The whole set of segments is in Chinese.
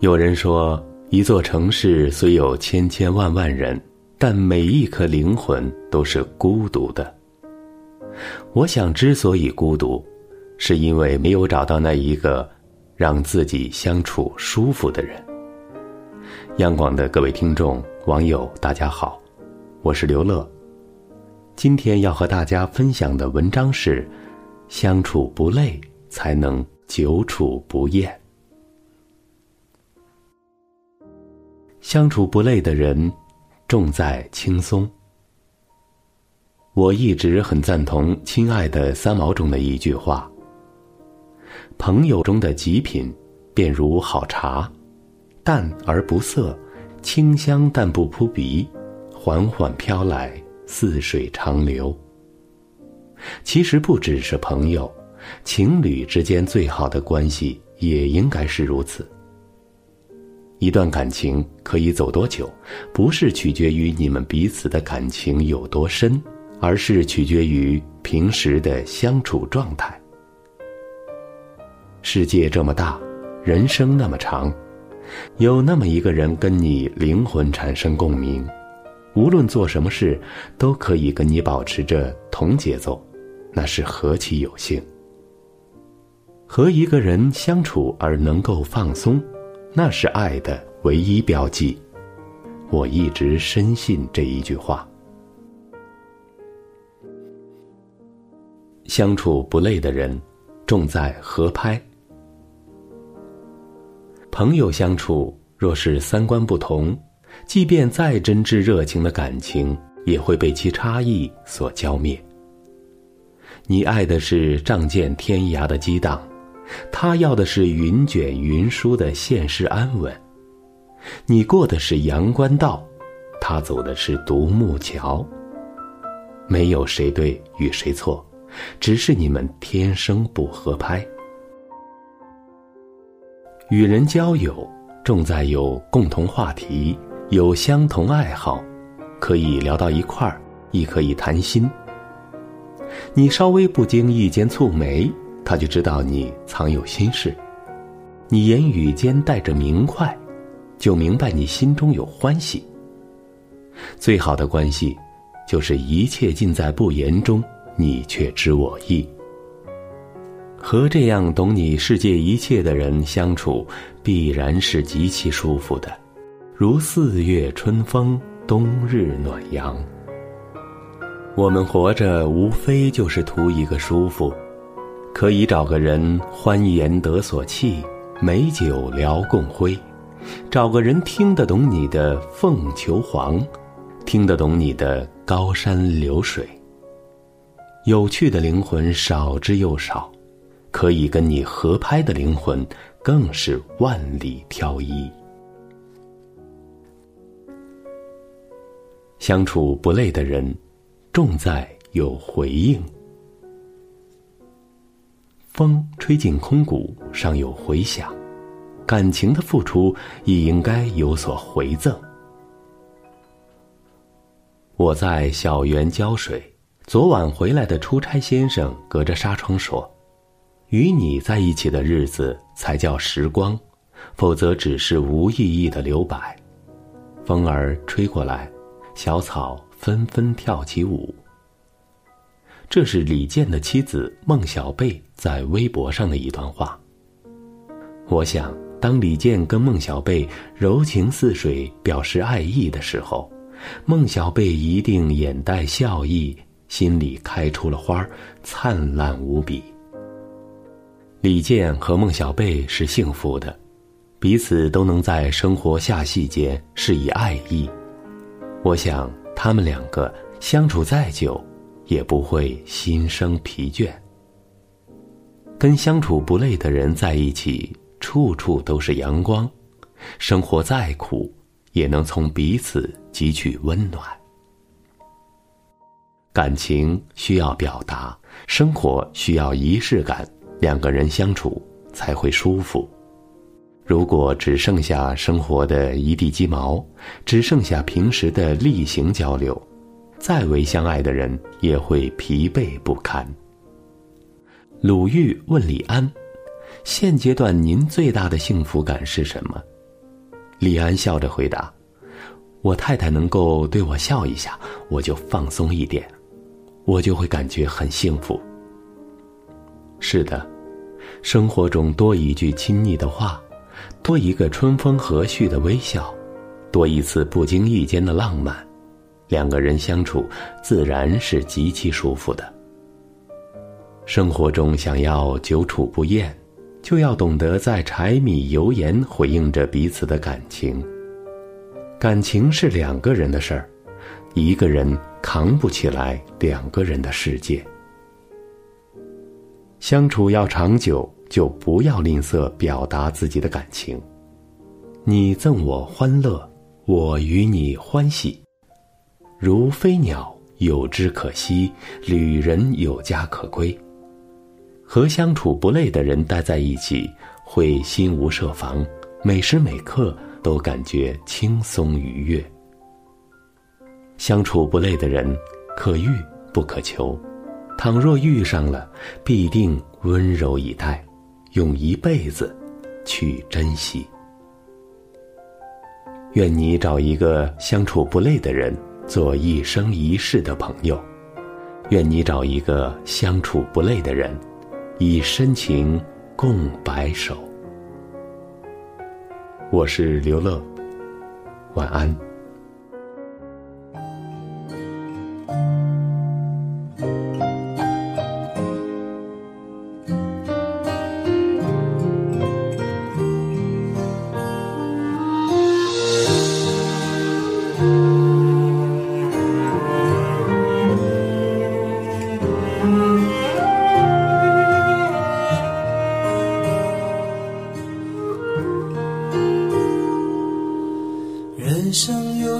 有人说，一座城市虽有千千万万人，但每一颗灵魂都是孤独的。我想，之所以孤独，是因为没有找到那一个让自己相处舒服的人。央广的各位听众、网友，大家好，我是刘乐。今天要和大家分享的文章是：相处不累，才能久处不厌。相处不累的人，重在轻松。我一直很赞同亲爱的三毛中的一句话：“朋友中的极品，便如好茶，淡而不涩，清香但不扑鼻，缓缓飘来，似水长流。”其实不只是朋友，情侣之间最好的关系也应该是如此。一段感情可以走多久，不是取决于你们彼此的感情有多深，而是取决于平时的相处状态。世界这么大，人生那么长，有那么一个人跟你灵魂产生共鸣，无论做什么事都可以跟你保持着同节奏，那是何其有幸。和一个人相处而能够放松。那是爱的唯一标记，我一直深信这一句话。相处不累的人，重在合拍。朋友相处若是三观不同，即便再真挚热情的感情，也会被其差异所浇灭。你爱的是仗剑天涯的激荡。他要的是云卷云舒的现世安稳，你过的是阳关道，他走的是独木桥。没有谁对与谁错，只是你们天生不合拍。与人交友，重在有共同话题，有相同爱好，可以聊到一块儿，亦可以谈心。你稍微不经意间蹙眉。他就知道你藏有心事，你言语间带着明快，就明白你心中有欢喜。最好的关系，就是一切尽在不言中，你却知我意。和这样懂你世界一切的人相处，必然是极其舒服的，如四月春风，冬日暖阳。我们活着，无非就是图一个舒服。可以找个人欢颜得所憩，美酒聊共挥；找个人听得懂你的凤求凰，听得懂你的高山流水。有趣的灵魂少之又少，可以跟你合拍的灵魂更是万里挑一。相处不累的人，重在有回应。风吹进空谷，尚有回响；感情的付出亦应该有所回赠。我在小园浇水，昨晚回来的出差先生隔着纱窗说：“与你在一起的日子才叫时光，否则只是无意义的留白。”风儿吹过来，小草纷纷跳起舞。这是李健的妻子孟小贝在微博上的一段话。我想，当李健跟孟小贝柔情似水表示爱意的时候，孟小贝一定眼带笑意，心里开出了花灿烂无比。李健和孟小贝是幸福的，彼此都能在生活下细节施以爱意。我想，他们两个相处再久。也不会心生疲倦。跟相处不累的人在一起，处处都是阳光。生活再苦，也能从彼此汲取温暖。感情需要表达，生活需要仪式感，两个人相处才会舒服。如果只剩下生活的一地鸡毛，只剩下平时的例行交流。再为相爱的人也会疲惫不堪。鲁豫问李安：“现阶段您最大的幸福感是什么？”李安笑着回答：“我太太能够对我笑一下，我就放松一点，我就会感觉很幸福。”是的，生活中多一句亲昵的话，多一个春风和煦的微笑，多一次不经意间的浪漫，两个人相处自然是极其舒服的。生活中想要久处不厌。就要懂得在柴米油盐回应着彼此的感情。感情是两个人的事儿，一个人扛不起来两个人的世界。相处要长久，就不要吝啬表达自己的感情。你赠我欢乐，我与你欢喜。如飞鸟有之可栖，旅人有家可归。和相处不累的人待在一起，会心无设防，每时每刻都感觉轻松愉悦。相处不累的人，可遇不可求，倘若遇上了，必定温柔以待，用一辈子去珍惜。愿你找一个相处不累的人，做一生一世的朋友；愿你找一个相处不累的人。以深情共白首。我是刘乐，晚安。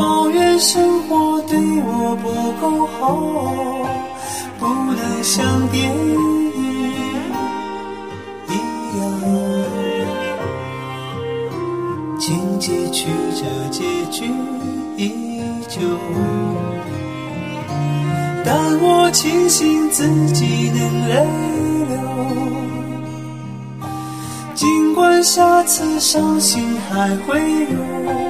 抱怨生活对我不够好，不能像电影一样，情节曲折，结局依旧。但我庆幸自己能泪流，尽管下次伤心还会有。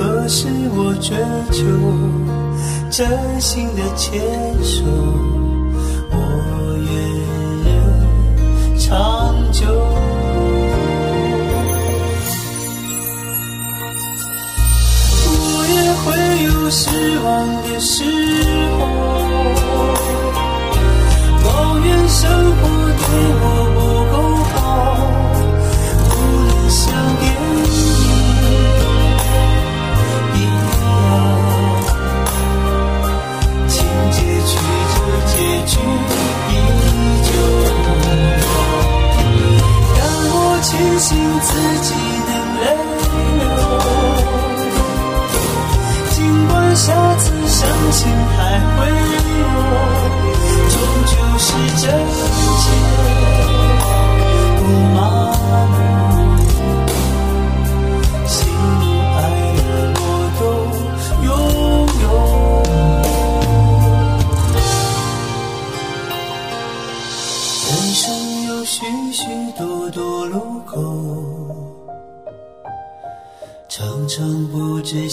可是我追求真心的牵手，我愿人长久。我也会有失望的时候，心。